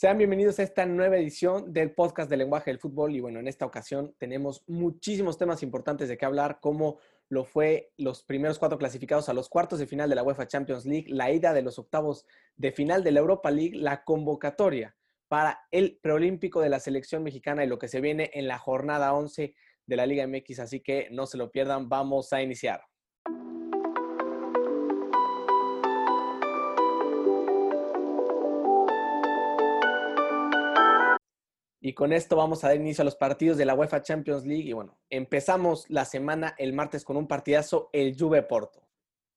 Sean bienvenidos a esta nueva edición del podcast del lenguaje del fútbol y bueno, en esta ocasión tenemos muchísimos temas importantes de qué hablar, como lo fue los primeros cuatro clasificados a los cuartos de final de la UEFA Champions League, la ida de los octavos de final de la Europa League, la convocatoria para el preolímpico de la selección mexicana y lo que se viene en la jornada 11 de la Liga MX, así que no se lo pierdan, vamos a iniciar. Y con esto vamos a dar inicio a los partidos de la UEFA Champions League. Y bueno, empezamos la semana el martes con un partidazo, el Juve Porto.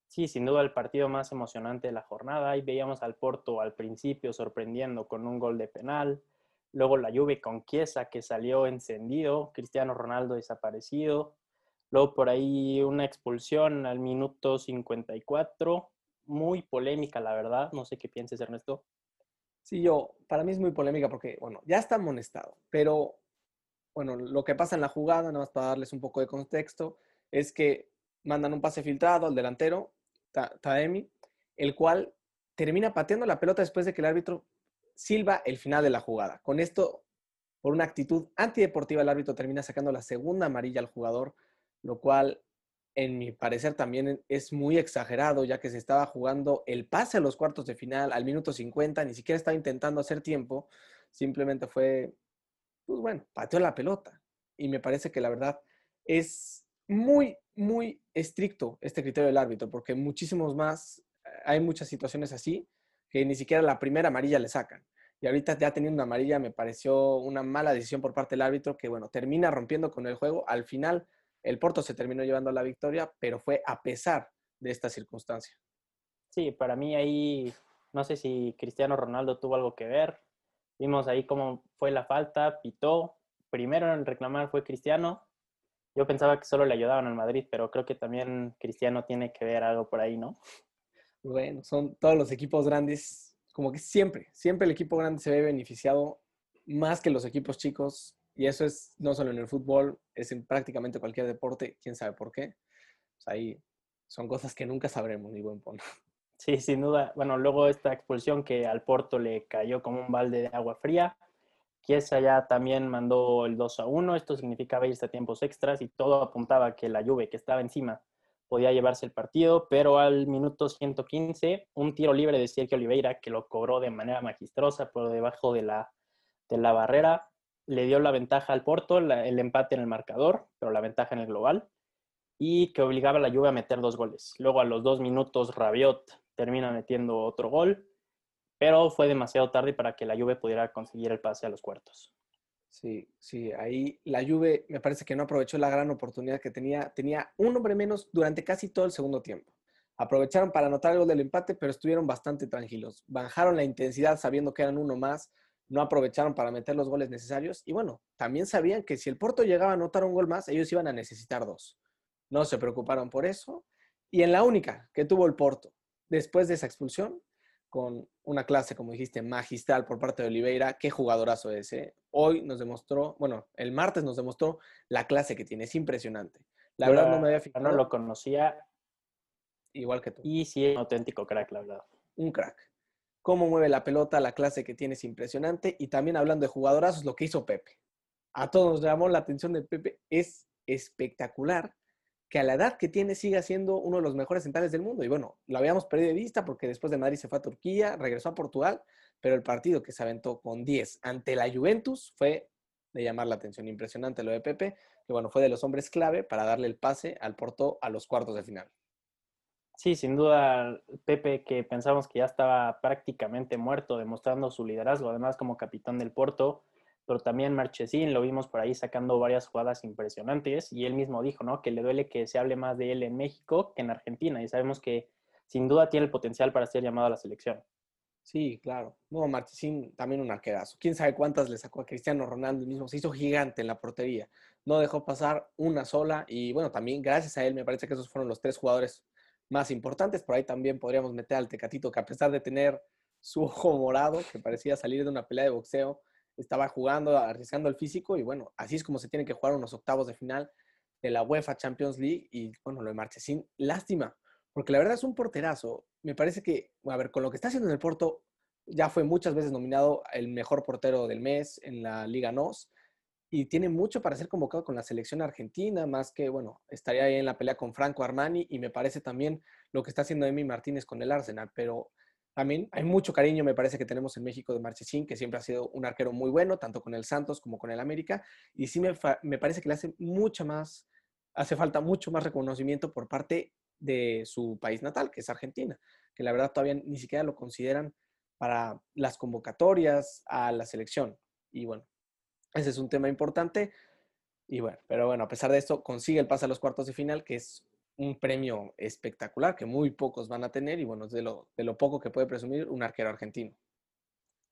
Sí, sin duda el partido más emocionante de la jornada. Ahí veíamos al Porto al principio sorprendiendo con un gol de penal. Luego la Juve con Chiesa que salió encendido. Cristiano Ronaldo desaparecido. Luego por ahí una expulsión al minuto 54. Muy polémica, la verdad. No sé qué pienses, Ernesto. Sí, yo, para mí es muy polémica porque, bueno, ya está amonestado, pero, bueno, lo que pasa en la jugada, nada más para darles un poco de contexto, es que mandan un pase filtrado al delantero, Taemi, el cual termina pateando la pelota después de que el árbitro silba el final de la jugada. Con esto, por una actitud antideportiva, el árbitro termina sacando la segunda amarilla al jugador, lo cual en mi parecer también es muy exagerado, ya que se estaba jugando el pase a los cuartos de final al minuto 50, ni siquiera estaba intentando hacer tiempo, simplemente fue, pues bueno, pateó la pelota. Y me parece que la verdad es muy, muy estricto este criterio del árbitro, porque muchísimos más, hay muchas situaciones así, que ni siquiera la primera amarilla le sacan. Y ahorita ya teniendo una amarilla me pareció una mala decisión por parte del árbitro que, bueno, termina rompiendo con el juego. Al final, el Porto se terminó llevando la victoria, pero fue a pesar de esta circunstancia. Sí, para mí ahí, no sé si Cristiano Ronaldo tuvo algo que ver. Vimos ahí cómo fue la falta, pitó. Primero en reclamar fue Cristiano. Yo pensaba que solo le ayudaban al Madrid, pero creo que también Cristiano tiene que ver algo por ahí, ¿no? Bueno, son todos los equipos grandes, como que siempre, siempre el equipo grande se ve beneficiado más que los equipos chicos y eso es no solo en el fútbol, es en prácticamente cualquier deporte, quién sabe por qué. Pues ahí son cosas que nunca sabremos, ni buen punto. Sí, sin duda. Bueno, luego esta expulsión que al Porto le cayó como un balde de agua fría. Chiesa ya también mandó el 2 a 1. Esto significaba irse a tiempos extras y todo apuntaba que la Juve, que estaba encima, podía llevarse el partido, pero al minuto 115, un tiro libre de Sergio Oliveira que lo cobró de manera magistrosa por debajo de la, de la barrera, le dio la ventaja al Porto, el empate en el marcador, pero la ventaja en el global, y que obligaba a la Juve a meter dos goles. Luego a los dos minutos Rabiot termina metiendo otro gol, pero fue demasiado tarde para que la Juve pudiera conseguir el pase a los cuartos. Sí, sí, ahí la Juve me parece que no aprovechó la gran oportunidad que tenía. Tenía un hombre menos durante casi todo el segundo tiempo. Aprovecharon para anotar el gol del empate, pero estuvieron bastante tranquilos. Bajaron la intensidad sabiendo que eran uno más no aprovecharon para meter los goles necesarios. Y bueno, también sabían que si el Porto llegaba a anotar un gol más, ellos iban a necesitar dos. No se preocuparon por eso. Y en la única que tuvo el Porto, después de esa expulsión, con una clase, como dijiste, magistral por parte de Oliveira, qué jugadorazo ese. ¿eh? Hoy nos demostró, bueno, el martes nos demostró la clase que tiene, es impresionante. La verdad no me había fijado. No lo conocía. Igual que tú. Y sí, es un auténtico crack, la verdad. Un crack cómo mueve la pelota, la clase que tiene es impresionante. Y también hablando de jugadorazos, lo que hizo Pepe. A todos nos llamó la atención de Pepe. Es espectacular que a la edad que tiene siga siendo uno de los mejores centrales del mundo. Y bueno, lo habíamos perdido de vista porque después de Madrid se fue a Turquía, regresó a Portugal, pero el partido que se aventó con 10 ante la Juventus fue de llamar la atención. Impresionante lo de Pepe, que bueno, fue de los hombres clave para darle el pase al Porto a los cuartos de final. Sí, sin duda, Pepe, que pensamos que ya estaba prácticamente muerto, demostrando su liderazgo, además como capitán del Porto, pero también Marchesín, lo vimos por ahí sacando varias jugadas impresionantes, y él mismo dijo, ¿no? Que le duele que se hable más de él en México que en Argentina, y sabemos que sin duda tiene el potencial para ser llamado a la selección. Sí, claro. No, Marchesín también un arquerazo. Quién sabe cuántas le sacó a Cristiano Ronaldo mismo. Se hizo gigante en la portería. No dejó pasar una sola. Y bueno, también gracias a él me parece que esos fueron los tres jugadores más importantes. Por ahí también podríamos meter al Tecatito, que a pesar de tener su ojo morado, que parecía salir de una pelea de boxeo, estaba jugando, arriesgando el físico y bueno, así es como se tienen que jugar unos octavos de final de la UEFA Champions League y bueno, lo de Marchesín, lástima, porque la verdad es un porterazo. Me parece que, a ver, con lo que está haciendo en el Porto, ya fue muchas veces nominado el mejor portero del mes en la Liga NOS y tiene mucho para ser convocado con la selección argentina, más que, bueno, estaría ahí en la pelea con Franco Armani y me parece también lo que está haciendo Emi Martínez con el Arsenal, pero también hay mucho cariño, me parece que tenemos en México de Marchesín, que siempre ha sido un arquero muy bueno, tanto con el Santos como con el América, y sí me, me parece que le hace mucha más, hace falta mucho más reconocimiento por parte de su país natal, que es Argentina, que la verdad todavía ni siquiera lo consideran para las convocatorias a la selección. Y bueno, ese es un tema importante. Y bueno, pero bueno, a pesar de esto, consigue el pase a los cuartos de final, que es un premio espectacular que muy pocos van a tener y bueno, es de lo, de lo poco que puede presumir un arquero argentino.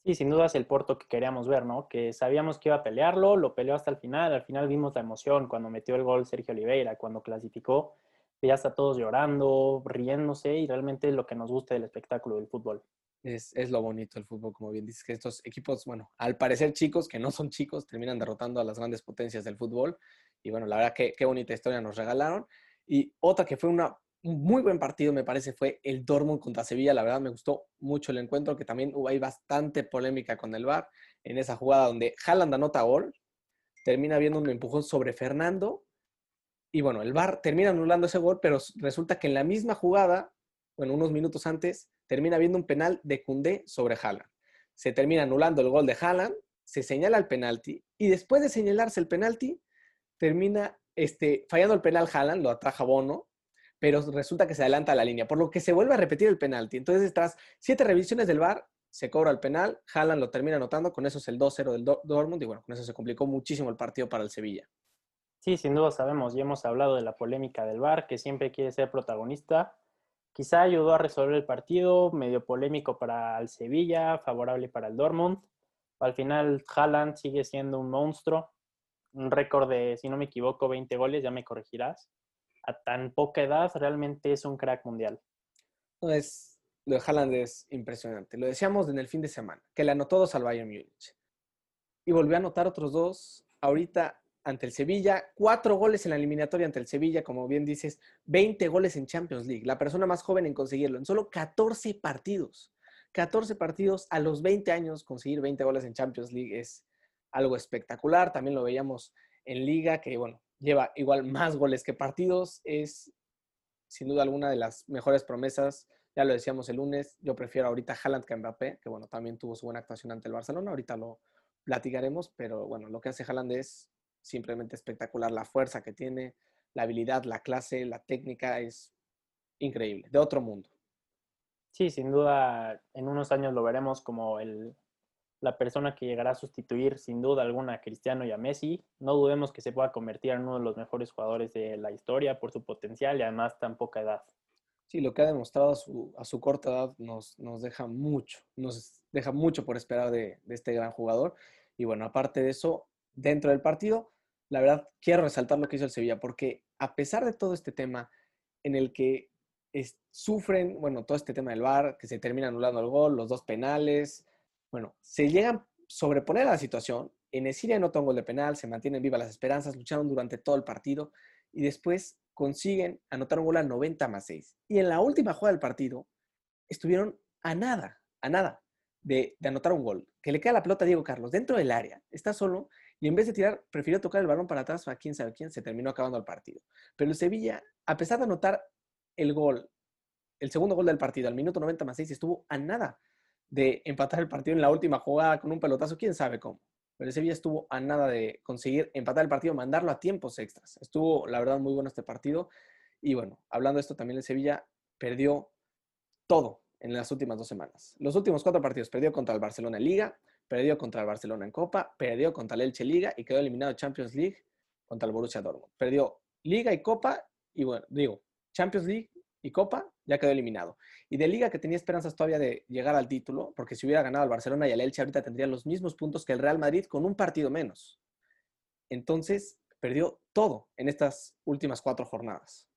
Sí, sin duda es el Porto que queríamos ver, ¿no? Que sabíamos que iba a pelearlo, lo peleó hasta el final, al final vimos la emoción cuando metió el gol Sergio Oliveira, cuando clasificó, ya está todos llorando, riéndose y realmente es lo que nos gusta del espectáculo del fútbol. Es, es, lo bonito del fútbol, como bien dices, que estos equipos, bueno, al parecer chicos, que no son chicos, terminan derrotando a las grandes potencias del fútbol. Y bueno, la verdad que qué bonita historia nos regalaron. Y otra que fue una, un muy buen partido, me parece, fue el Dortmund contra Sevilla. La verdad me gustó mucho el encuentro, que también hubo ahí bastante polémica con el VAR en esa jugada donde Haaland anota gol, termina viendo un empujón sobre Fernando. Y bueno, el VAR termina anulando ese gol, pero resulta que en la misma jugada, bueno, unos minutos antes, termina viendo un penal de Cundé sobre Haaland. Se termina anulando el gol de Haaland, se señala el penalti y después de señalarse el penalti, termina este, fallando el penal Haaland, lo atraja Bono, pero resulta que se adelanta la línea, por lo que se vuelve a repetir el penalti. Entonces, tras siete revisiones del VAR, se cobra el penal, Haaland lo termina anotando, con eso es el 2-0 del Dortmund y bueno, con eso se complicó muchísimo el partido para el Sevilla. Sí, sin duda sabemos y hemos hablado de la polémica del VAR, que siempre quiere ser protagonista. Quizá ayudó a resolver el partido, medio polémico para el Sevilla, favorable para el Dortmund. Al final, Haaland sigue siendo un monstruo, un récord de, si no me equivoco, 20 goles, ya me corregirás. A tan poca edad, realmente es un crack mundial. es, lo de Haaland es impresionante. Lo decíamos en el fin de semana, que le anotó dos al Bayern Múnich. Y volvió a anotar otros dos ahorita ante el Sevilla, cuatro goles en la eliminatoria ante el Sevilla, como bien dices, 20 goles en Champions League, la persona más joven en conseguirlo, en solo 14 partidos. 14 partidos a los 20 años, conseguir 20 goles en Champions League es algo espectacular. También lo veíamos en liga, que bueno, lleva igual más goles que partidos. Es sin duda alguna de las mejores promesas. Ya lo decíamos el lunes, yo prefiero ahorita Haaland que Mbappé, que bueno, también tuvo su buena actuación ante el Barcelona. Ahorita lo platicaremos, pero bueno, lo que hace Haaland es simplemente espectacular. La fuerza que tiene, la habilidad, la clase, la técnica es increíble, de otro mundo. Sí, sin duda, en unos años lo veremos como el, la persona que llegará a sustituir sin duda alguna a Cristiano y a Messi. No dudemos que se pueda convertir en uno de los mejores jugadores de la historia por su potencial y además tan poca edad. Sí, lo que ha demostrado a su, a su corta edad nos, nos, deja mucho, nos deja mucho por esperar de, de, este gran jugador. Y bueno, aparte de eso, dentro del partido, la verdad quiero resaltar lo que hizo el Sevilla, porque a pesar de todo este tema en el que sufren, bueno, todo este tema del VAR, que se termina anulando el gol, los dos penales, bueno, se llegan a sobreponer a la situación. En Esiria no un gol de penal, se mantienen vivas las esperanzas, lucharon durante todo el partido y después consiguen anotar un gol a 90 más 6. Y en la última jugada del partido estuvieron a nada, a nada de, anotar un gol. Que le queda la pelota a Diego Carlos dentro del área, está solo y en vez de tirar, prefirió tocar el balón para atrás a quién sabe quién, se terminó acabando el partido. Pero el Sevilla, a pesar de anotar el gol, el segundo gol del partido al minuto 90 más 6, estuvo a nada de empatar el partido en la última jugada con un pelotazo, quién sabe cómo. Pero el Sevilla estuvo a nada de conseguir empatar el partido, mandarlo a tiempos extras. Estuvo, la verdad, muy bueno este partido. Y bueno, hablando de esto, también el Sevilla perdió todo en las últimas dos semanas. Los últimos cuatro partidos perdió contra el Barcelona Liga, perdió contra el Barcelona en Copa, perdió contra el Elche Liga y quedó eliminado Champions League contra el Borussia Dortmund. Perdió Liga y Copa y bueno, digo, Champions League y Copa ya quedó eliminado. Y de Liga que tenía esperanzas todavía de llegar al título, porque si hubiera ganado al Barcelona y al Elche ahorita tendría los mismos puntos que el Real Madrid con un partido menos. Entonces, perdió todo en estas últimas cuatro jornadas.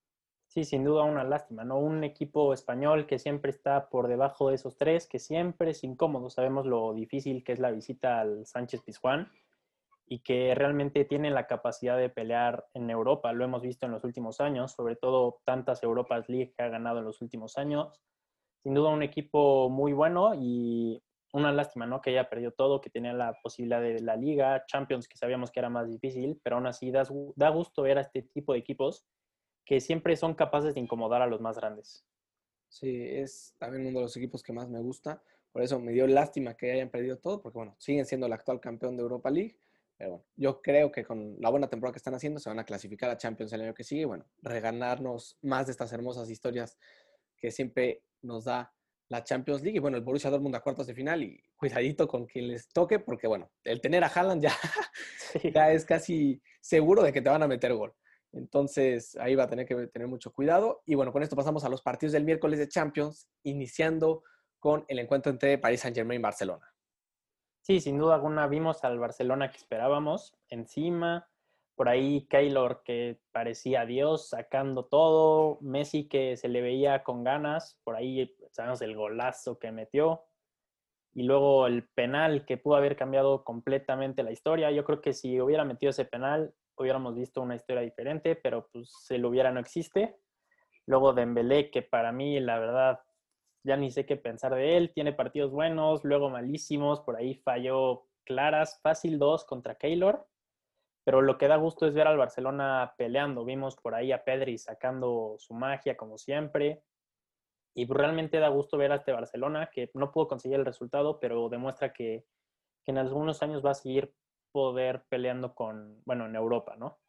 Sí, sin duda una lástima, ¿no? Un equipo español que siempre está por debajo de esos tres, que siempre es incómodo. Sabemos lo difícil que es la visita al Sánchez Pizjuán y que realmente tiene la capacidad de pelear en Europa. Lo hemos visto en los últimos años, sobre todo tantas Europas League que ha ganado en los últimos años. Sin duda un equipo muy bueno y una lástima, ¿no? Que haya perdido todo, que tenía la posibilidad de la Liga, Champions, que sabíamos que era más difícil, pero aún así da, da gusto ver a este tipo de equipos que siempre son capaces de incomodar a los más grandes. Sí, es también uno de los equipos que más me gusta. Por eso me dio lástima que hayan perdido todo, porque bueno, siguen siendo el actual campeón de Europa League. Pero bueno, yo creo que con la buena temporada que están haciendo se van a clasificar a Champions el año que sigue. bueno, reganarnos más de estas hermosas historias que siempre nos da la Champions League. Y bueno, el Borussia Dortmund a cuartos de final y cuidadito con quien les toque, porque bueno, el tener a Haaland ya, ya es casi seguro de que te van a meter gol. Entonces ahí va a tener que tener mucho cuidado. Y bueno, con esto pasamos a los partidos del miércoles de Champions, iniciando con el encuentro entre Paris Saint Germain y Barcelona. Sí, sin duda alguna vimos al Barcelona que esperábamos encima. Por ahí Keylor que parecía Dios sacando todo. Messi que se le veía con ganas. Por ahí sabemos el golazo que metió. Y luego el penal que pudo haber cambiado completamente la historia. Yo creo que si hubiera metido ese penal, hubiéramos visto una historia diferente, pero pues lo hubiera no existe. Luego Dembélé, que para mí la verdad ya ni sé qué pensar de él, tiene partidos buenos, luego malísimos, por ahí falló claras, fácil dos contra Keylor, pero lo que da gusto es ver al Barcelona peleando, vimos por ahí a Pedri sacando su magia como siempre, y realmente da gusto ver a este Barcelona que no pudo conseguir el resultado, pero demuestra que, que en algunos años va a seguir poder peleando con, bueno, en Europa, ¿no?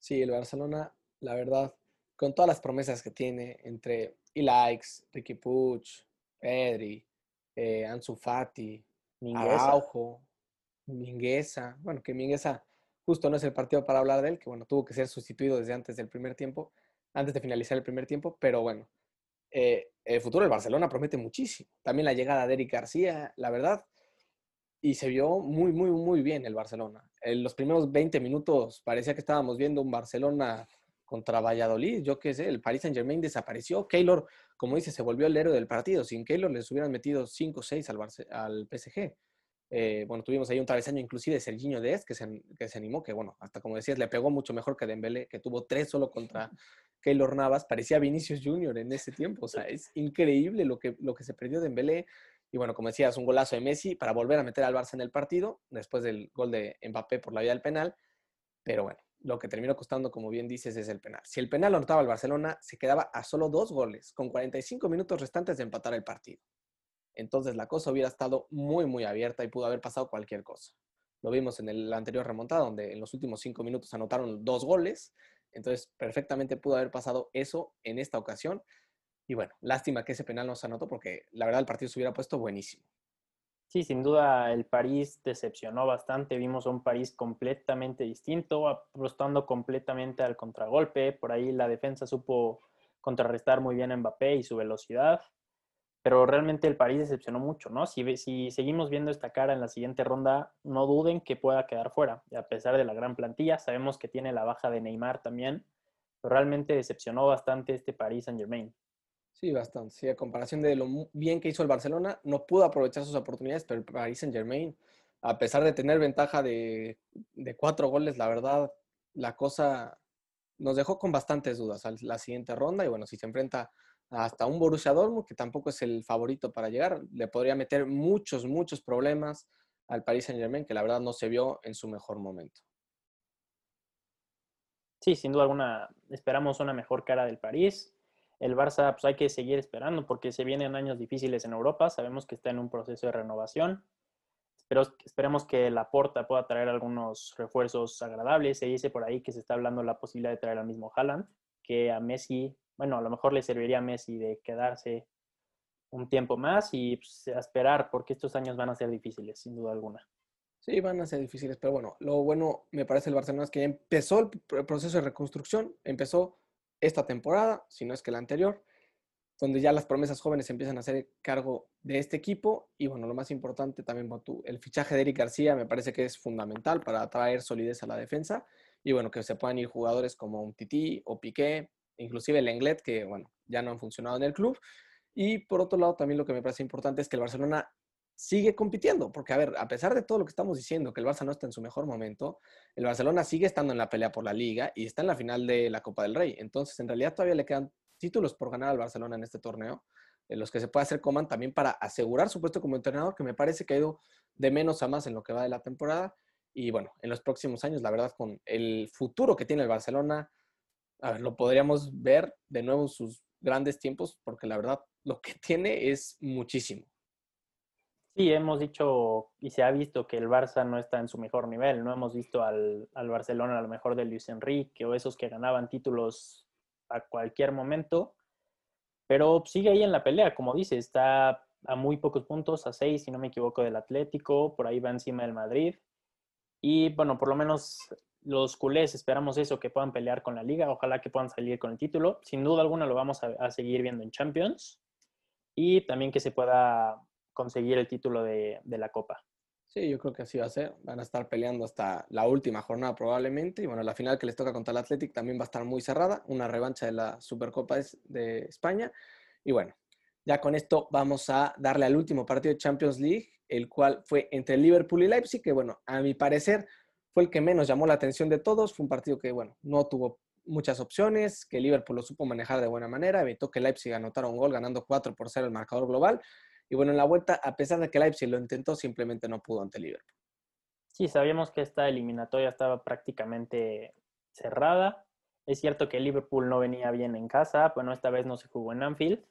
Sí, el Barcelona, la verdad, con todas las promesas que tiene entre Ilaix, Ricky Puch, Pedri, eh, Ansu Fati, Araujo, Mingueza, bueno, que Mingueza justo no es el partido para hablar de él, que bueno, tuvo que ser sustituido desde antes del primer tiempo, antes de finalizar el primer tiempo, pero bueno, eh, el futuro del Barcelona promete muchísimo. También la llegada de Eric García, la verdad, y se vio muy, muy, muy bien el Barcelona. En los primeros 20 minutos parecía que estábamos viendo un Barcelona contra Valladolid, yo qué sé, el Paris Saint Germain desapareció. Keylor, como dice, se volvió el héroe del partido. Sin Keylor les hubieran metido 5 o 6 al, PSG. Eh, bueno, tuvimos ahí un travesaño inclusive de Serginho Dest, que se, que se animó, que bueno, hasta como decías, le pegó mucho mejor que Dembélé, que tuvo 3 solo contra Keylor Navas. Parecía Vinicius Junior en ese tiempo. O sea, es increíble lo que, lo que se perdió Dembélé. Y bueno, como decías, un golazo de Messi para volver a meter al Barça en el partido, después del gol de Mbappé por la vía del penal. Pero bueno, lo que terminó costando, como bien dices, es el penal. Si el penal lo anotaba el Barcelona, se quedaba a solo dos goles, con 45 minutos restantes de empatar el partido. Entonces la cosa hubiera estado muy, muy abierta y pudo haber pasado cualquier cosa. Lo vimos en el anterior remontada, donde en los últimos cinco minutos anotaron dos goles. Entonces, perfectamente pudo haber pasado eso en esta ocasión. Y bueno, lástima que ese penal no se anotó porque la verdad el partido se hubiera puesto buenísimo. Sí, sin duda el París decepcionó bastante. Vimos un París completamente distinto, apostando completamente al contragolpe. Por ahí la defensa supo contrarrestar muy bien a Mbappé y su velocidad. Pero realmente el París decepcionó mucho, ¿no? Si, si seguimos viendo esta cara en la siguiente ronda, no duden que pueda quedar fuera. A pesar de la gran plantilla, sabemos que tiene la baja de Neymar también. Pero realmente decepcionó bastante este París Saint Germain. Sí, bastante. Sí, a comparación de lo bien que hizo el Barcelona, no pudo aprovechar sus oportunidades, pero el Paris Saint Germain, a pesar de tener ventaja de, cuatro goles, la verdad, la cosa nos dejó con bastantes dudas a la siguiente ronda. Y bueno, si se enfrenta hasta un Borussia Dortmund, que tampoco es el favorito para llegar, le podría meter muchos, muchos problemas al Paris Saint Germain, que la verdad no se vio en su mejor momento. Sí, sin duda alguna, esperamos una mejor cara del París el Barça, pues hay que seguir esperando porque se vienen años difíciles en Europa. Sabemos que está en un proceso de renovación. Pero esperemos que la Porta pueda traer algunos refuerzos agradables. Se dice por ahí que se está hablando la posibilidad de traer al mismo Haaland, que a Messi, bueno, a lo mejor le serviría a Messi de quedarse un tiempo más y pues, esperar, porque estos años van a ser difíciles, sin duda alguna. Sí, van a ser difíciles, pero bueno, lo bueno me parece el Barcelona es que empezó el proceso de reconstrucción, empezó esta temporada, si no es que la anterior, donde ya las promesas jóvenes empiezan a hacer cargo de este equipo. Y bueno, lo más importante también, tú, el fichaje de Eric García me parece que es fundamental para traer solidez a la defensa. Y bueno, que se puedan ir jugadores como un Titi o Piqué, inclusive el Englet, que bueno, ya no han funcionado en el club. Y por otro lado, también lo que me parece importante es que el Barcelona sigue compitiendo, porque a ver, a pesar de todo lo que estamos diciendo, que el Barça no está en su mejor momento, el Barcelona sigue estando en la pelea por la liga y está en la final de la Copa del Rey. Entonces, en realidad todavía le quedan títulos por ganar al Barcelona en este torneo. los que se puede hacer Coman también para asegurar su puesto como entrenador, que me parece que ha ido de menos a más en lo que va de la temporada. Y bueno, en los próximos años, la verdad, con el futuro que tiene el Barcelona, lo podríamos ver de nuevo en sus grandes tiempos, porque la verdad, lo que tiene es muchísimo. Sí, hemos dicho y se ha visto que el Barça no está en su mejor nivel. No hemos visto al, al Barcelona a lo mejor de Luis Enrique o esos que ganaban títulos a cualquier momento. Pero sigue ahí en la pelea, como dice, está a muy pocos puntos, a seis, si no me equivoco, del Atlético, por ahí va encima del Madrid. Y bueno, por lo menos los culés esperamos eso, que puedan pelear con la liga, ojalá que puedan salir con el título. Sin duda alguna lo vamos a, a seguir viendo en Champions y también que se pueda conseguir el título de, la Copa. Sí, yo creo que así va a ser. Van a estar peleando hasta la última jornada probablemente. Y bueno, la final que les toca contra el Athletic también va a estar muy cerrada. Una revancha de la Supercopa de España. Y bueno, ya con esto vamos a darle al último partido de Champions League, el cual fue entre Liverpool y Leipzig, que bueno, a mi parecer fue el que menos llamó la atención de todos. Fue un partido que, bueno, no tuvo muchas opciones, que Liverpool lo supo manejar de buena manera, evitó que Leipzig anotara un gol ganando 4 por 0 el marcador global. Y bueno, en la vuelta, a pesar de que Leipzig lo intentó, simplemente no pudo ante Liverpool. Sí, sabíamos que esta eliminatoria estaba prácticamente cerrada. Es cierto que Liverpool no venía bien en casa, bueno, esta vez no se jugó en Anfield,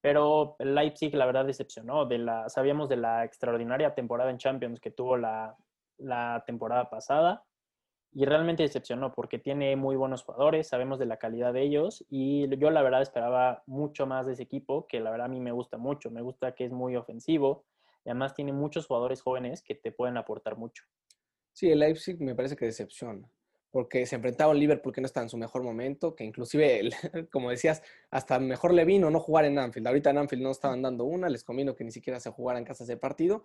pero Leipzig la verdad decepcionó. De la, sabíamos de la extraordinaria temporada en Champions que tuvo la, la temporada pasada y realmente decepcionó porque tiene muy buenos jugadores, sabemos de la calidad de ellos y yo la verdad esperaba mucho más de ese equipo, que la verdad a mí me gusta mucho, me gusta que es muy ofensivo y además tiene muchos jugadores jóvenes que te pueden aportar mucho. Sí, el Leipzig me parece que decepciona, porque se enfrentaba a Liverpool que no está en su mejor momento, que inclusive, como decías, hasta mejor le vino no jugar en Anfield. Ahorita en Anfield no estaban dando una, les convino que ni siquiera se jugara en casa ese partido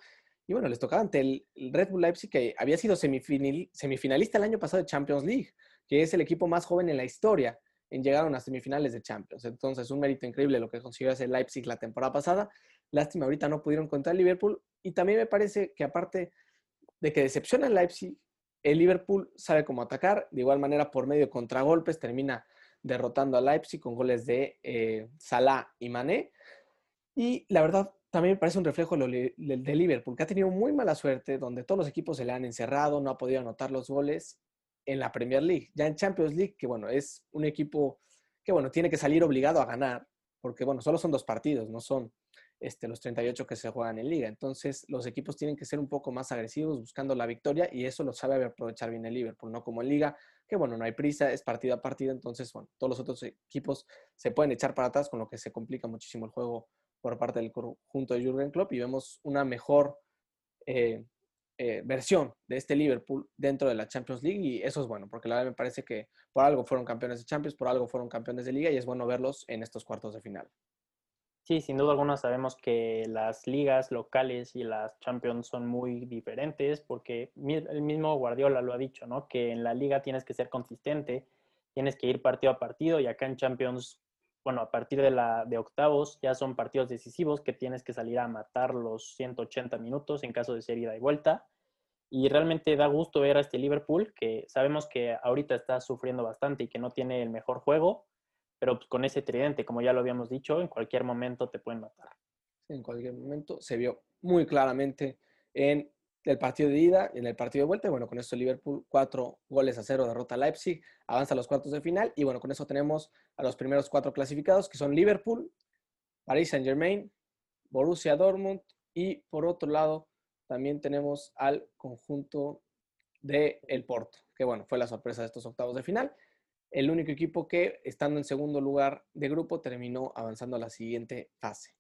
y bueno, les tocaba ante el Red Bull Leipzig, que había sido semifinalista el año pasado de Champions League, que es el equipo más joven en la historia en llegar a unas semifinales de Champions. Entonces, un mérito increíble lo que consiguió hacer Leipzig la temporada pasada. Lástima, ahorita no pudieron contra el Liverpool. Y también me parece que aparte de que decepciona el Leipzig, el Liverpool sabe cómo atacar. De igual manera, por medio de contragolpes, termina derrotando a Leipzig con goles de eh, Salah y Mané. Y la verdad, también me parece un reflejo de Liverpool, que ha tenido muy mala suerte, donde todos los equipos se le han encerrado, no ha podido anotar los goles en la Premier League. Ya en Champions League, que bueno, es un equipo que bueno, tiene que salir obligado a ganar, porque bueno, solo son dos partidos, no son este, los 38 que se juegan en liga. Entonces, los equipos tienen que ser un poco más agresivos buscando la victoria y eso lo sabe aprovechar bien el Liverpool, no como en liga, que bueno, no hay prisa, es partido a partido, entonces, bueno, todos los otros equipos se pueden echar para atrás, con lo que se complica muchísimo el juego por parte del conjunto de Jürgen Klopp y vemos una mejor eh, eh, versión de este Liverpool dentro de la Champions League y eso es bueno, porque la verdad me parece que por algo fueron campeones de Champions, por algo fueron campeones de liga y es bueno verlos en estos cuartos de final. Sí, sin duda alguna sabemos que las ligas locales y las Champions son muy diferentes porque el mismo Guardiola lo ha dicho, ¿no? Que en la liga tienes que ser consistente, tienes que ir partido a partido y acá en Champions bueno, a partir de, la, de octavos ya son partidos decisivos que tienes que salir a matar los 180 minutos en caso de ser ida y vuelta. Y realmente da gusto ver a este Liverpool, que sabemos que ahorita está sufriendo bastante y que no tiene el mejor juego, pero pues con ese tridente, como ya lo habíamos dicho, en cualquier momento te pueden matar. En cualquier momento se vio muy claramente en del partido de ida y en el partido de vuelta. Bueno, con eso Liverpool, cuatro goles a cero, derrota a Leipzig, avanza a los cuartos de final. Y bueno, con eso tenemos a los primeros cuatro clasificados, que son Liverpool, Paris Saint Germain, Borussia Dortmund y por otro lado también tenemos al conjunto de el Porto, que bueno, fue la sorpresa de estos octavos de final. El único equipo que, estando en segundo lugar de grupo, terminó avanzando a la siguiente fase.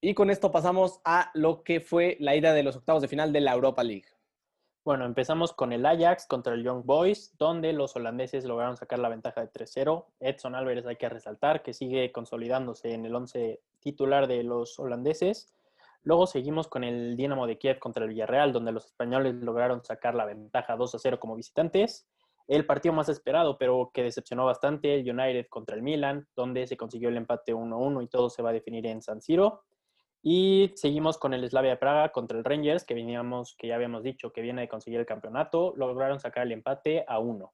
Y con esto pasamos a lo que fue la ida de los octavos de final de la Europa League. Bueno, empezamos con el Ajax contra el Young Boys, donde los holandeses lograron sacar la ventaja de 3-0. Edson Álvarez hay que resaltar que sigue consolidándose en el 11 titular de los holandeses. Luego seguimos con el Dinamo de Kiev contra el Villarreal, donde los españoles lograron sacar la ventaja 2-0 como visitantes. El partido más esperado, pero que decepcionó bastante, el United contra el Milan, donde se consiguió el empate 1-1 y todo se va a definir en San Siro. Y seguimos con el Slavia Praga contra el Rangers, que veníamos, que ya habíamos dicho que viene de conseguir el campeonato. Lograron sacar el empate a uno.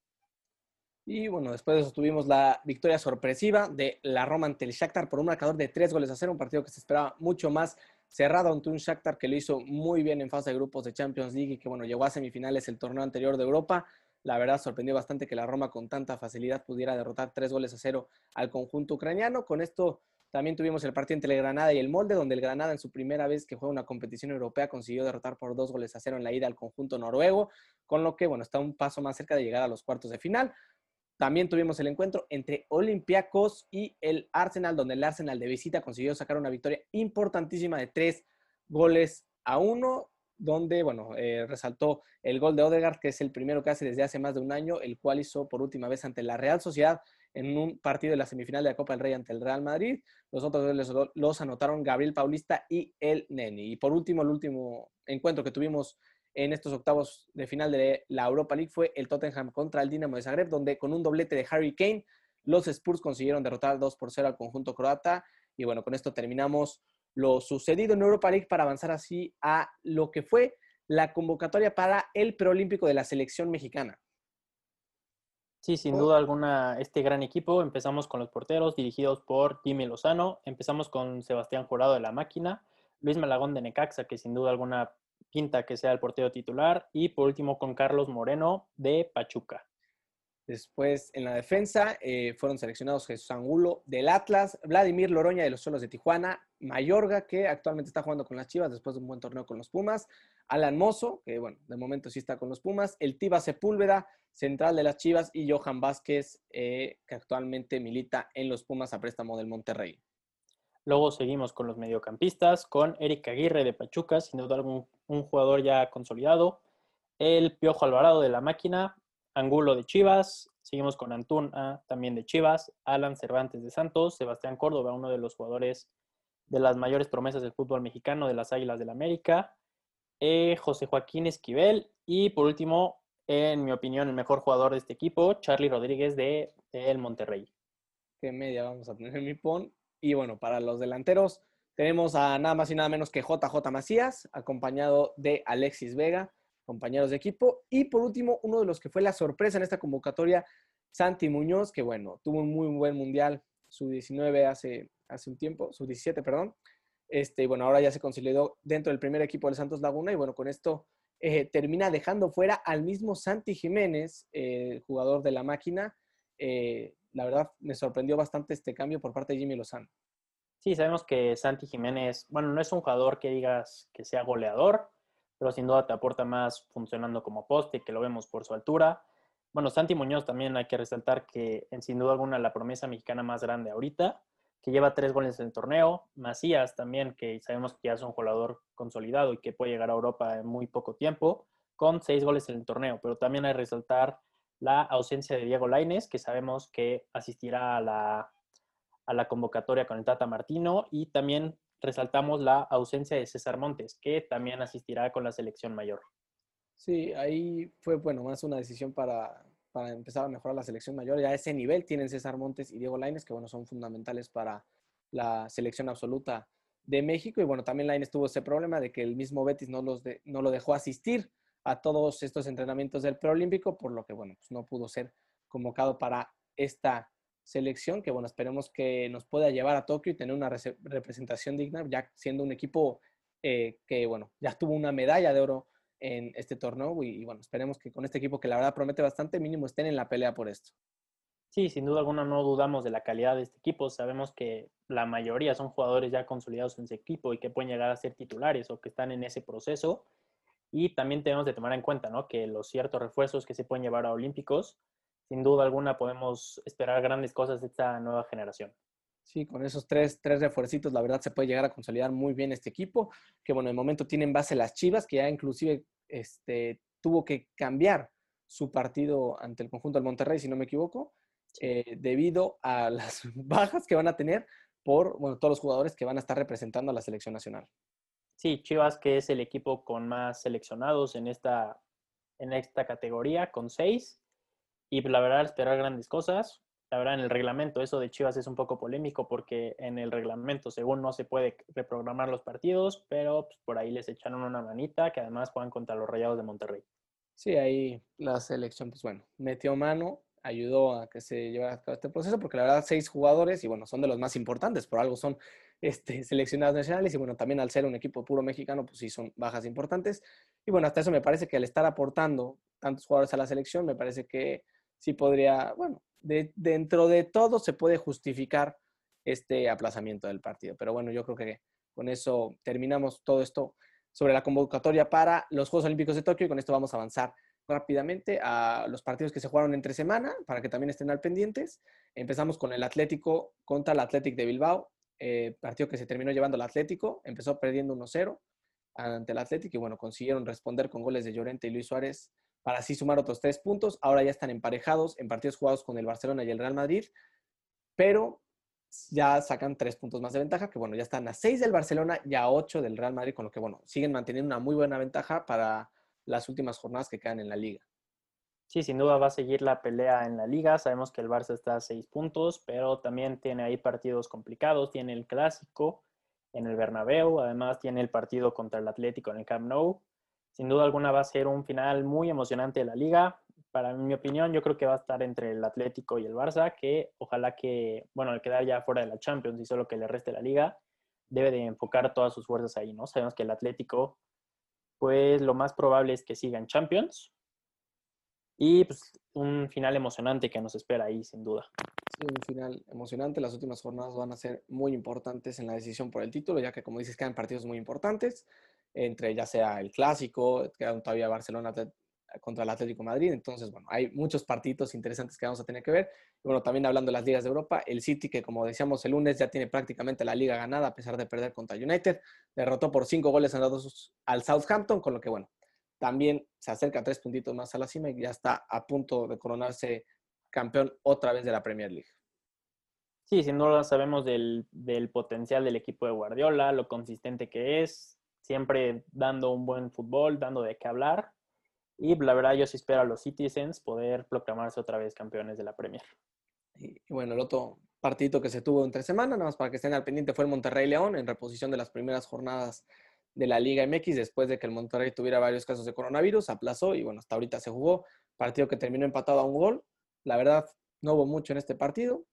Y bueno, después de eso tuvimos la victoria sorpresiva de la Roma ante el Shakhtar por un marcador de tres goles a cero, un partido que se esperaba mucho más cerrado ante un Shakhtar que lo hizo muy bien en fase de grupos de Champions League y que bueno, llegó a semifinales el torneo anterior de Europa. La verdad sorprendió bastante que la Roma con tanta facilidad pudiera derrotar tres goles a cero al conjunto ucraniano. Con esto también tuvimos el partido entre el Granada y el Molde, donde el Granada en su primera vez que juega una competición europea consiguió derrotar por dos goles a cero en la ida al conjunto noruego, con lo que bueno, está un paso más cerca de llegar a los cuartos de final. También tuvimos el encuentro entre Olympiacos y el Arsenal, donde el Arsenal de visita consiguió sacar una victoria importantísima de tres goles a uno, donde, bueno, eh, resaltó el gol de Odegaard, que es el primero que hace desde hace más de un año, el cual hizo por última vez ante la Real Sociedad en un partido de la semifinal de la Copa del Rey ante el Real Madrid. Los otros dos los anotaron Gabriel Paulista y el Neni. Y por último, el último encuentro que tuvimos en estos octavos de final de la Europa League fue el Tottenham contra el Dinamo de Zagreb, donde con un doblete de Harry Kane, los Spurs consiguieron derrotar 2 por 0 al conjunto croata. Y bueno, con esto terminamos lo sucedido en Europa League para avanzar así a lo que fue la convocatoria para el preolímpico de la selección mexicana. Sí, sin duda alguna, este gran equipo. Empezamos con los porteros dirigidos por Jimmy Lozano. Empezamos con Sebastián Jurado de la Máquina, Luis Malagón de Necaxa, que sin duda alguna pinta que sea el portero titular. Y por último con Carlos Moreno de Pachuca. Después en la defensa eh, fueron seleccionados Jesús Angulo del Atlas, Vladimir Loroña de los Solos de Tijuana, Mayorga, que actualmente está jugando con las Chivas después de un buen torneo con los Pumas, Alan Mozo, que bueno, de momento sí está con los Pumas, el Tiba Sepúlveda, central de las Chivas, y Johan Vázquez, eh, que actualmente milita en los Pumas a préstamo del Monterrey. Luego seguimos con los mediocampistas, con Eric Aguirre de Pachuca, sin duda algún un jugador ya consolidado. El Piojo Alvarado de la máquina, Angulo de Chivas, seguimos con Antuna también de Chivas, Alan Cervantes de Santos, Sebastián Córdoba, uno de los jugadores de las mayores promesas del fútbol mexicano de las Águilas del la América, eh, José Joaquín Esquivel y por último, en mi opinión, el mejor jugador de este equipo, Charlie Rodríguez de, El Monterrey. Qué media vamos a tener mi pon. Y bueno, para los delanteros tenemos a nada más y nada menos que JJ Macías, acompañado de Alexis Vega, compañeros de equipo. Y por último, uno de los que fue la sorpresa en esta convocatoria, Santi Muñoz, que bueno, tuvo un muy buen mundial, su 19 hace, hace un tiempo, su 17, perdón. Este, bueno, ahora ya se consolidó dentro del primer equipo del Santos Laguna y bueno, con esto eh, termina dejando fuera al mismo Santi Jiménez, eh, jugador de la máquina, eh, la verdad me sorprendió bastante este cambio por parte de Jimmy Lozano. Sí, sabemos que Santi Jiménez, bueno, no es un jugador que digas que sea goleador, pero sin duda te aporta más funcionando como poste, que lo vemos por su altura. Bueno, Santi Muñoz también hay que resaltar que en sin duda alguna la promesa mexicana más grande ahorita, que lleva tres goles en el torneo. Macías también, que sabemos que ya es un jugador consolidado y que puede llegar a Europa en muy poco tiempo, con seis goles en el torneo. Pero también hay que resaltar la ausencia de Diego Laines, que sabemos que asistirá a la, a la convocatoria con el Tata Martino, y también resaltamos la ausencia de César Montes, que también asistirá con la selección mayor. Sí, ahí fue, bueno, más una decisión para, para empezar a mejorar la selección mayor. Ya a ese nivel tienen César Montes y Diego Laines, que bueno, son fundamentales para la selección absoluta de México. Y bueno, también Laines tuvo ese problema de que el mismo Betis no, los no lo dejó asistir a todos estos entrenamientos del preolímpico, por lo que, bueno, pues no pudo ser convocado para esta selección, que, bueno, esperemos que nos pueda llevar a Tokio y tener una representación digna, ya siendo un equipo eh, que, bueno, ya tuvo una medalla de oro en este torneo y, bueno, esperemos que con este equipo que la verdad promete bastante, mínimo estén en la pelea por esto. Sí, sin duda alguna no dudamos de la calidad de este equipo. Sabemos que la mayoría son jugadores ya consolidados en ese equipo y que pueden llegar a ser titulares o que están en ese proceso. Y también tenemos de tomar en cuenta ¿no? que los ciertos refuerzos que se pueden llevar a Olímpicos, sin duda alguna podemos esperar grandes cosas de esta nueva generación. Sí, con esos tres, tres refuercitos, la verdad se puede llegar a consolidar muy bien este equipo, que bueno, de momento tienen base las Chivas, que ya inclusive este, tuvo que cambiar su partido ante el conjunto del Monterrey, si no me equivoco, eh, debido a las bajas que van a tener por bueno, todos los jugadores que van a estar representando a la selección nacional. Sí, Chivas, que es el equipo con más seleccionados en esta, en esta categoría, con seis. Y la verdad, esperar grandes cosas. La verdad, en el reglamento, eso de Chivas es un poco polémico porque en el reglamento, según no se puede reprogramar los partidos, pero pues, por ahí les echaron una manita que además juegan contra los Rayados de Monterrey. Sí, ahí la selección, pues bueno, metió mano ayudó a que se llevara a cabo este proceso, porque la verdad seis jugadores, y bueno, son de los más importantes, por algo son este, seleccionados nacionales, y bueno, también al ser un equipo puro mexicano, pues sí son bajas importantes. Y bueno, hasta eso me parece que al estar aportando tantos jugadores a la selección, me parece que sí podría, bueno, de, dentro de todo se puede justificar este aplazamiento del partido. Pero bueno, yo creo que con eso terminamos todo esto sobre la convocatoria para los Juegos Olímpicos de Tokio y con esto vamos a avanzar rápidamente a los partidos que se jugaron entre semana para que también estén al pendientes. Empezamos con el Atlético contra el Atlético de Bilbao, eh, partido que se terminó llevando el Atlético, empezó perdiendo 1-0 ante el Atlético y bueno, consiguieron responder con goles de Llorente y Luis Suárez para así sumar otros tres puntos. Ahora ya están emparejados en partidos jugados con el Barcelona y el Real Madrid, pero ya sacan tres puntos más de ventaja, que bueno, ya están a seis del Barcelona y a ocho del Real Madrid, con lo que bueno, siguen manteniendo una muy buena ventaja para las últimas jornadas que quedan en la liga. Sí, sin duda va a seguir la pelea en la liga. Sabemos que el Barça está a seis puntos, pero también tiene ahí partidos complicados. Tiene el clásico en el Bernabéu, además tiene el partido contra el Atlético en el Camp Nou. Sin duda alguna va a ser un final muy emocionante de la liga. Para mi opinión, yo creo que va a estar entre el Atlético y el Barça, que ojalá que, bueno, al quedar ya fuera de la Champions y solo que le reste la liga, debe de enfocar todas sus fuerzas ahí, ¿no? Sabemos que el Atlético, pues lo más probable es que siga en Champions. Y pues un final emocionante que nos espera ahí, sin duda. Sí, un final emocionante. Las últimas jornadas van a ser muy importantes en la decisión por el título, ya que, como dices, quedan partidos muy importantes entre ya sea el clásico, queda todavía Barcelona contra el Atlético Madrid. Entonces, bueno, hay muchos partidos interesantes que vamos a tener que ver. Y bueno, también hablando de las ligas de Europa, el City, que como decíamos el lunes, ya tiene prácticamente la liga ganada a pesar de perder contra United, derrotó por cinco goles en dos al Southampton, con lo que, bueno, también se acerca tres puntitos más a la cima y ya está a punto de coronarse campeón otra vez de la Premier League. Sí, sin duda sabemos del, del potencial del equipo de Guardiola, lo consistente que es, siempre dando un buen fútbol, dando de qué hablar. Y la verdad yo sí espero a los Citizens poder proclamarse otra vez campeones de la Premier. Y, bueno, el otro partido que se tuvo entre semana, nada más para que estén al pendiente, fue el Monterrey León en reposición de las primeras jornadas de la Liga MX después de que el Monterrey tuviera varios casos de coronavirus, aplazó y bueno, hasta ahorita se jugó, partido que terminó empatado a un gol. La verdad, no hubo mucho en este partido.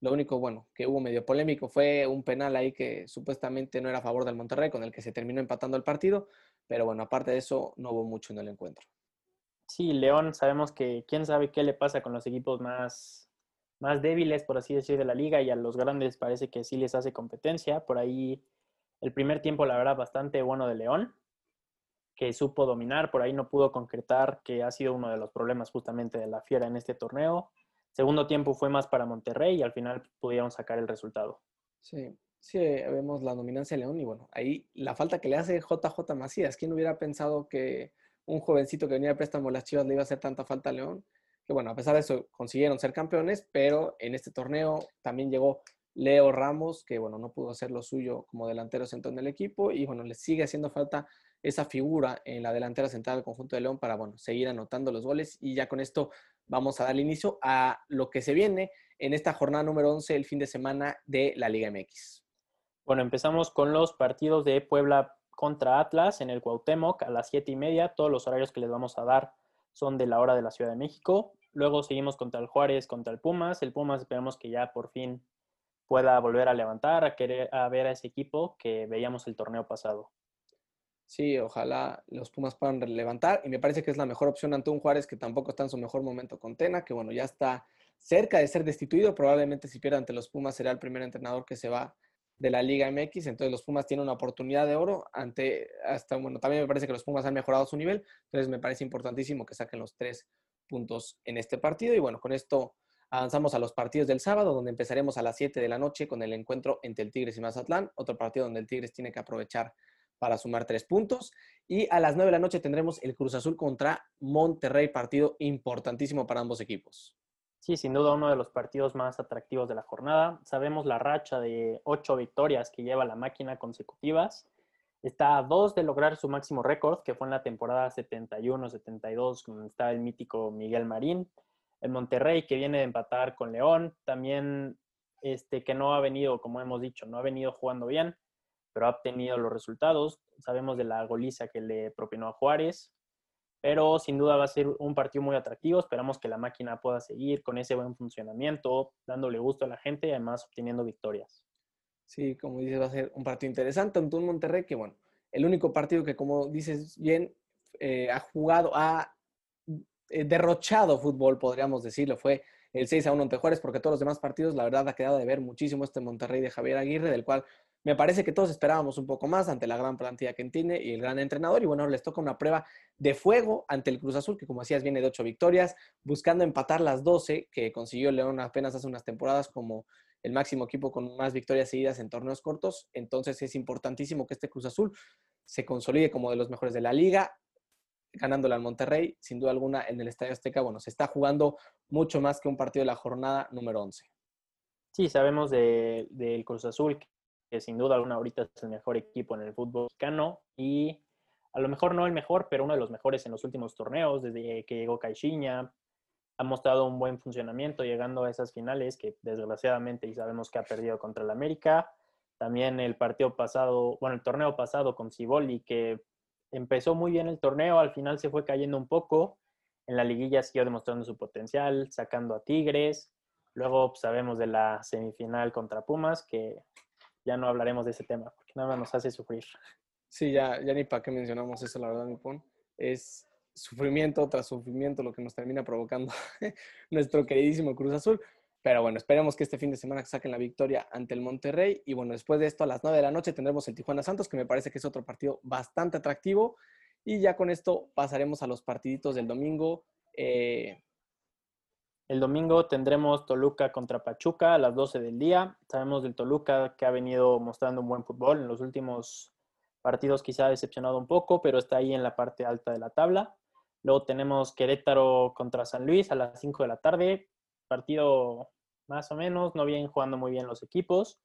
Lo único, bueno, que hubo medio polémico fue un penal ahí que supuestamente no era a favor del Monterrey, con el que se terminó empatando el partido, pero bueno, aparte de eso, no hubo mucho en el encuentro. Sí, León, sabemos que quién sabe qué le pasa con los equipos más, más débiles, por así decir, de la liga, y a los grandes parece que sí les hace competencia. Por ahí, el primer tiempo, la verdad, bastante bueno de León, que supo dominar, por ahí no pudo concretar, que ha sido uno de los problemas justamente de la Fiera en este torneo Segundo tiempo fue más para Monterrey y al final pudieron sacar el resultado. Sí, sí, vemos la dominancia de León y bueno, ahí la falta que le hace JJ Macías. ¿Quién hubiera pensado que un jovencito que venía de préstamo las Chivas le iba a hacer tanta falta a León? Que bueno, a pesar de eso consiguieron ser campeones, pero en este torneo también llegó Leo Ramos, que bueno, no pudo hacer lo suyo como delantero central del equipo y bueno, le sigue haciendo falta esa figura en la delantera central del conjunto de León para bueno, seguir anotando los goles y ya con esto vamos a dar inicio a lo que se viene en esta jornada número 11 el fin de semana de la Liga MX. Bueno, empezamos con los partidos de Puebla contra Atlas en el Cuauhtémoc a las 7 y media. Todos los horarios que les vamos a dar son de la hora de la Ciudad de México. Luego seguimos contra el Juárez, contra el Pumas. El Pumas esperamos que ya por fin pueda volver a levantar, a querer a ver a ese equipo que veíamos el torneo pasado. Sí, ojalá los Pumas puedan levantar y me parece que es la mejor opción ante un Juárez que tampoco está en su mejor momento con Tena, que bueno, ya está cerca de ser destituido, probablemente si pierde ante los Pumas será el primer entrenador que se va de la Liga MX, entonces los Pumas tienen una oportunidad de oro ante, hasta, bueno, también me parece que los Pumas han mejorado su nivel, entonces me parece importantísimo que saquen los tres puntos en este partido. Y bueno, con esto avanzamos a los partidos del sábado, donde empezaremos a las 7 de la noche con el encuentro entre el Tigres y Mazatlán, otro partido donde el Tigres tiene que aprovechar para sumar tres puntos. Y a las nueve de la noche tendremos el Cruz Azul contra Monterrey, partido importantísimo para ambos equipos. Sí, sin duda uno de los partidos más atractivos de la jornada. Sabemos la racha de ocho victorias que lleva la máquina consecutivas. Está a dos de lograr su máximo récord, que fue en la temporada 71-72, donde está el mítico Miguel Marín. El Monterrey, que viene de empatar con León, también este, que no ha venido, como hemos dicho, no ha venido jugando bien pero ha obtenido los resultados. Sabemos de la goliza que le propinó a Juárez. pero sin duda va a ser un partido muy atractivo. Esperamos que la máquina pueda seguir con ese buen funcionamiento, dándole gusto a la gente y además obteniendo victorias. Sí, como dices, va a ser un partido interesante ante un Monterrey que, bueno, el único partido que, como dices bien, eh, ha jugado, ha eh, derrochado fútbol, podríamos decirlo, fue el 6 a 1 ante Juárez, porque todos los demás partidos, la verdad, ha quedado de ver muchísimo este Monterrey de Javier Aguirre, del cual me parece que todos esperábamos un poco más ante la gran plantilla que tiene y el gran entrenador. Y bueno, les toca una prueba de fuego ante el Cruz Azul, que como decías, viene de ocho victorias, buscando empatar las 12 que consiguió León apenas hace unas temporadas como el máximo equipo con más victorias seguidas en torneos cortos. Entonces es importantísimo que este Cruz Azul se consolide como de los mejores de la liga, ganándole al Monterrey, sin duda alguna, en el Estadio Azteca. Bueno, se está jugando mucho más que un partido de la jornada número 11. Sí, sabemos del Cruz Azul que sin duda alguna ahorita es el mejor equipo en el fútbol mexicano y a lo mejor no el mejor, pero uno de los mejores en los últimos torneos, desde que llegó Caixinha, ha mostrado un buen funcionamiento llegando a esas finales que desgraciadamente y sabemos que ha perdido contra el América. También el partido pasado, bueno, el torneo pasado con Ciboli, que empezó muy bien el torneo, al final se fue cayendo un poco. En la liguilla siguió demostrando su potencial, sacando a Tigres. Luego pues, sabemos de la semifinal contra Pumas, que ya no hablaremos de ese tema, porque nada nos hace sufrir. Sí, ya, ya ni para qué mencionamos eso, la verdad, mi pon. Es sufrimiento tras sufrimiento lo que nos termina provocando nuestro queridísimo Cruz Azul. Pero bueno, esperemos que este fin de semana saquen la victoria ante el Monterrey. Y bueno, después de esto, a las 9 de la noche tendremos el Tijuana Santos, que me parece que es otro partido bastante atractivo. Y ya con esto pasaremos a los partiditos del domingo. Eh, el domingo tendremos Toluca contra Pachuca a las 12 del día. Sabemos del Toluca que ha venido mostrando un buen fútbol. En los últimos partidos quizá ha decepcionado un poco, pero está ahí en la parte alta de la tabla. Luego tenemos Querétaro contra San Luis a las 5 de la tarde. Partido más o menos, no vienen jugando muy bien los equipos.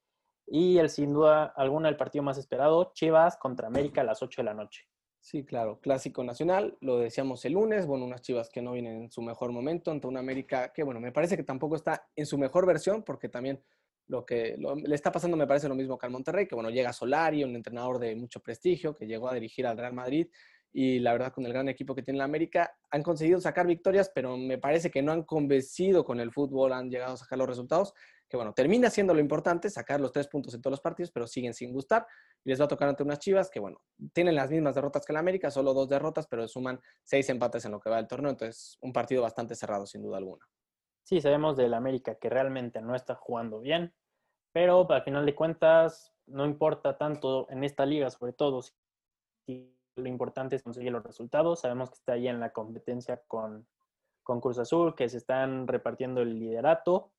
Y el sin duda alguna el partido más esperado, Chivas contra América a las 8 de la noche. Sí, claro, clásico nacional, lo decíamos el lunes, bueno, unas Chivas que no vienen en su mejor momento, ante una América que, bueno, me parece que tampoco está en su mejor versión, porque también lo que le está pasando me parece lo mismo que al Monterrey, que, bueno, llega Solari, un entrenador de mucho prestigio, que llegó a dirigir al Real Madrid, y la verdad con el gran equipo que tiene la América, han conseguido sacar victorias, pero me parece que no han convencido con el fútbol, han llegado a sacar los resultados, que bueno, termina siendo lo importante, sacar los tres puntos en todos los partidos, pero siguen sin gustar. Y les va a tocar ante unas chivas que, bueno, tienen las mismas derrotas que la América, solo dos derrotas, pero suman seis empates en lo que va del torneo. Entonces, un partido bastante cerrado, sin duda alguna. Sí, sabemos del América que realmente no está jugando bien, pero al final de cuentas, no importa tanto en esta liga, sobre todo si lo importante es conseguir los resultados. Sabemos que está ahí en la competencia con, con Cruz Azul, que se están repartiendo el liderato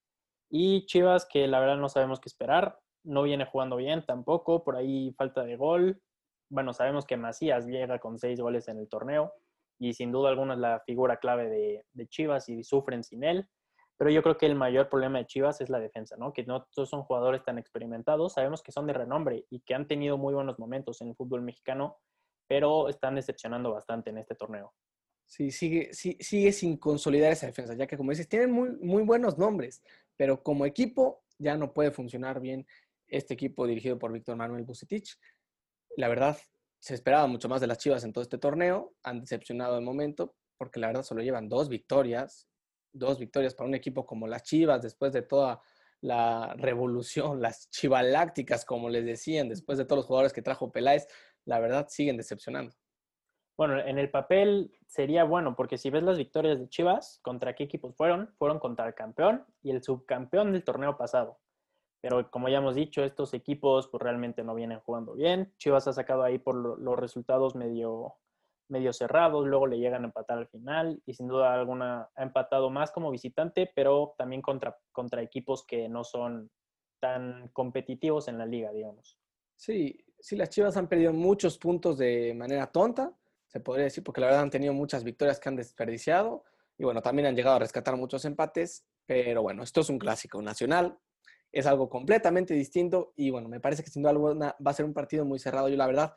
y Chivas, que la verdad no sabemos qué esperar, no viene jugando bien tampoco, por ahí falta de gol. Bueno, sabemos que Macías llega con seis goles en el torneo y sin duda alguna es la figura clave de, Chivas y sufren sin él. Pero yo creo que el mayor problema de Chivas es la defensa, ¿no? Que no todos son jugadores tan experimentados, sabemos que son de renombre y que han tenido muy buenos momentos en el fútbol mexicano, pero están decepcionando bastante en este torneo. Sí, sigue, sí, sigue sin consolidar esa defensa, ya que como dices, tienen muy, muy buenos nombres, pero como equipo ya no puede funcionar bien este equipo dirigido por Víctor Manuel Bucetich. La verdad, se esperaba mucho más de las Chivas en todo este torneo, han decepcionado de momento, porque la verdad solo llevan dos victorias, dos victorias para un equipo como las Chivas, después de toda la revolución, las chivalácticas, como les decían, después de todos los jugadores que trajo Peláez, la verdad siguen decepcionando. Bueno, en el papel sería bueno, porque si ves las victorias de Chivas, ¿contra qué equipos fueron? Fueron contra el campeón y el subcampeón del torneo pasado. Pero como ya hemos dicho, estos equipos pues, realmente no vienen jugando bien. Chivas ha sacado ahí por los resultados medio, medio cerrados, luego le llegan a empatar al final y sin duda alguna ha empatado más como visitante, pero también contra, contra equipos que no son tan competitivos en la liga, digamos. Sí, sí, las Chivas han perdido muchos puntos de manera tonta se podría decir, porque la verdad han tenido muchas victorias que han desperdiciado y bueno, también han llegado a rescatar muchos empates, pero bueno, esto es un clásico nacional, es algo completamente distinto y bueno, me parece que sin duda va a ser un partido muy cerrado. Yo la verdad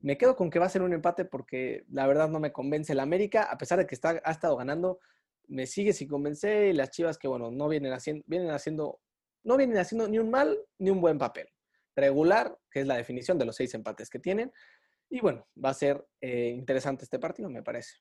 me quedo con que va a ser un empate porque la verdad no me convence el América, a pesar de que está, ha estado ganando, me sigue sin convencer y las Chivas que bueno, no vienen haciendo, vienen haciendo, no vienen haciendo ni un mal ni un buen papel. Regular, que es la definición de los seis empates que tienen, y bueno, va a ser eh, interesante este partido, me parece.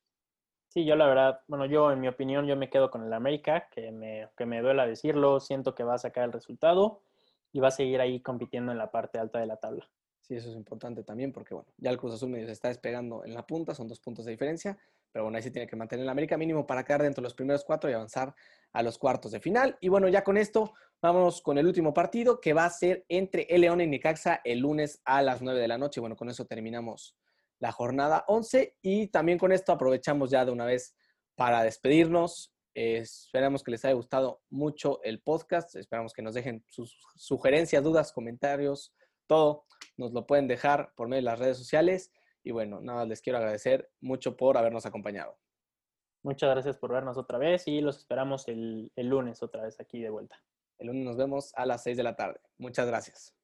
Sí, yo la verdad, bueno, yo en mi opinión, yo me quedo con el América, que me, que me duele decirlo, siento que va a sacar el resultado y va a seguir ahí compitiendo en la parte alta de la tabla. Sí, eso es importante también porque, bueno, ya el Cruz Azul medio se está despegando en la punta, son dos puntos de diferencia, pero bueno, ahí sí tiene que mantener el América mínimo para quedar dentro de los primeros cuatro y avanzar a los cuartos de final. Y bueno, ya con esto, vámonos con el último partido que va a ser entre el León y Necaxa el lunes a las 9 de la noche. Bueno, con eso terminamos la jornada 11 y también con esto aprovechamos ya de una vez para despedirnos. esperamos que les haya gustado mucho el podcast. Esperamos que nos dejen sus sugerencias, dudas, comentarios, todo. Nos lo pueden dejar por medio de las redes sociales. Y bueno, nada, les quiero agradecer mucho por habernos acompañado. Muchas gracias por vernos otra vez y los esperamos el, el lunes otra vez aquí de vuelta. El lunes nos vemos a las 6 de la tarde. Muchas gracias.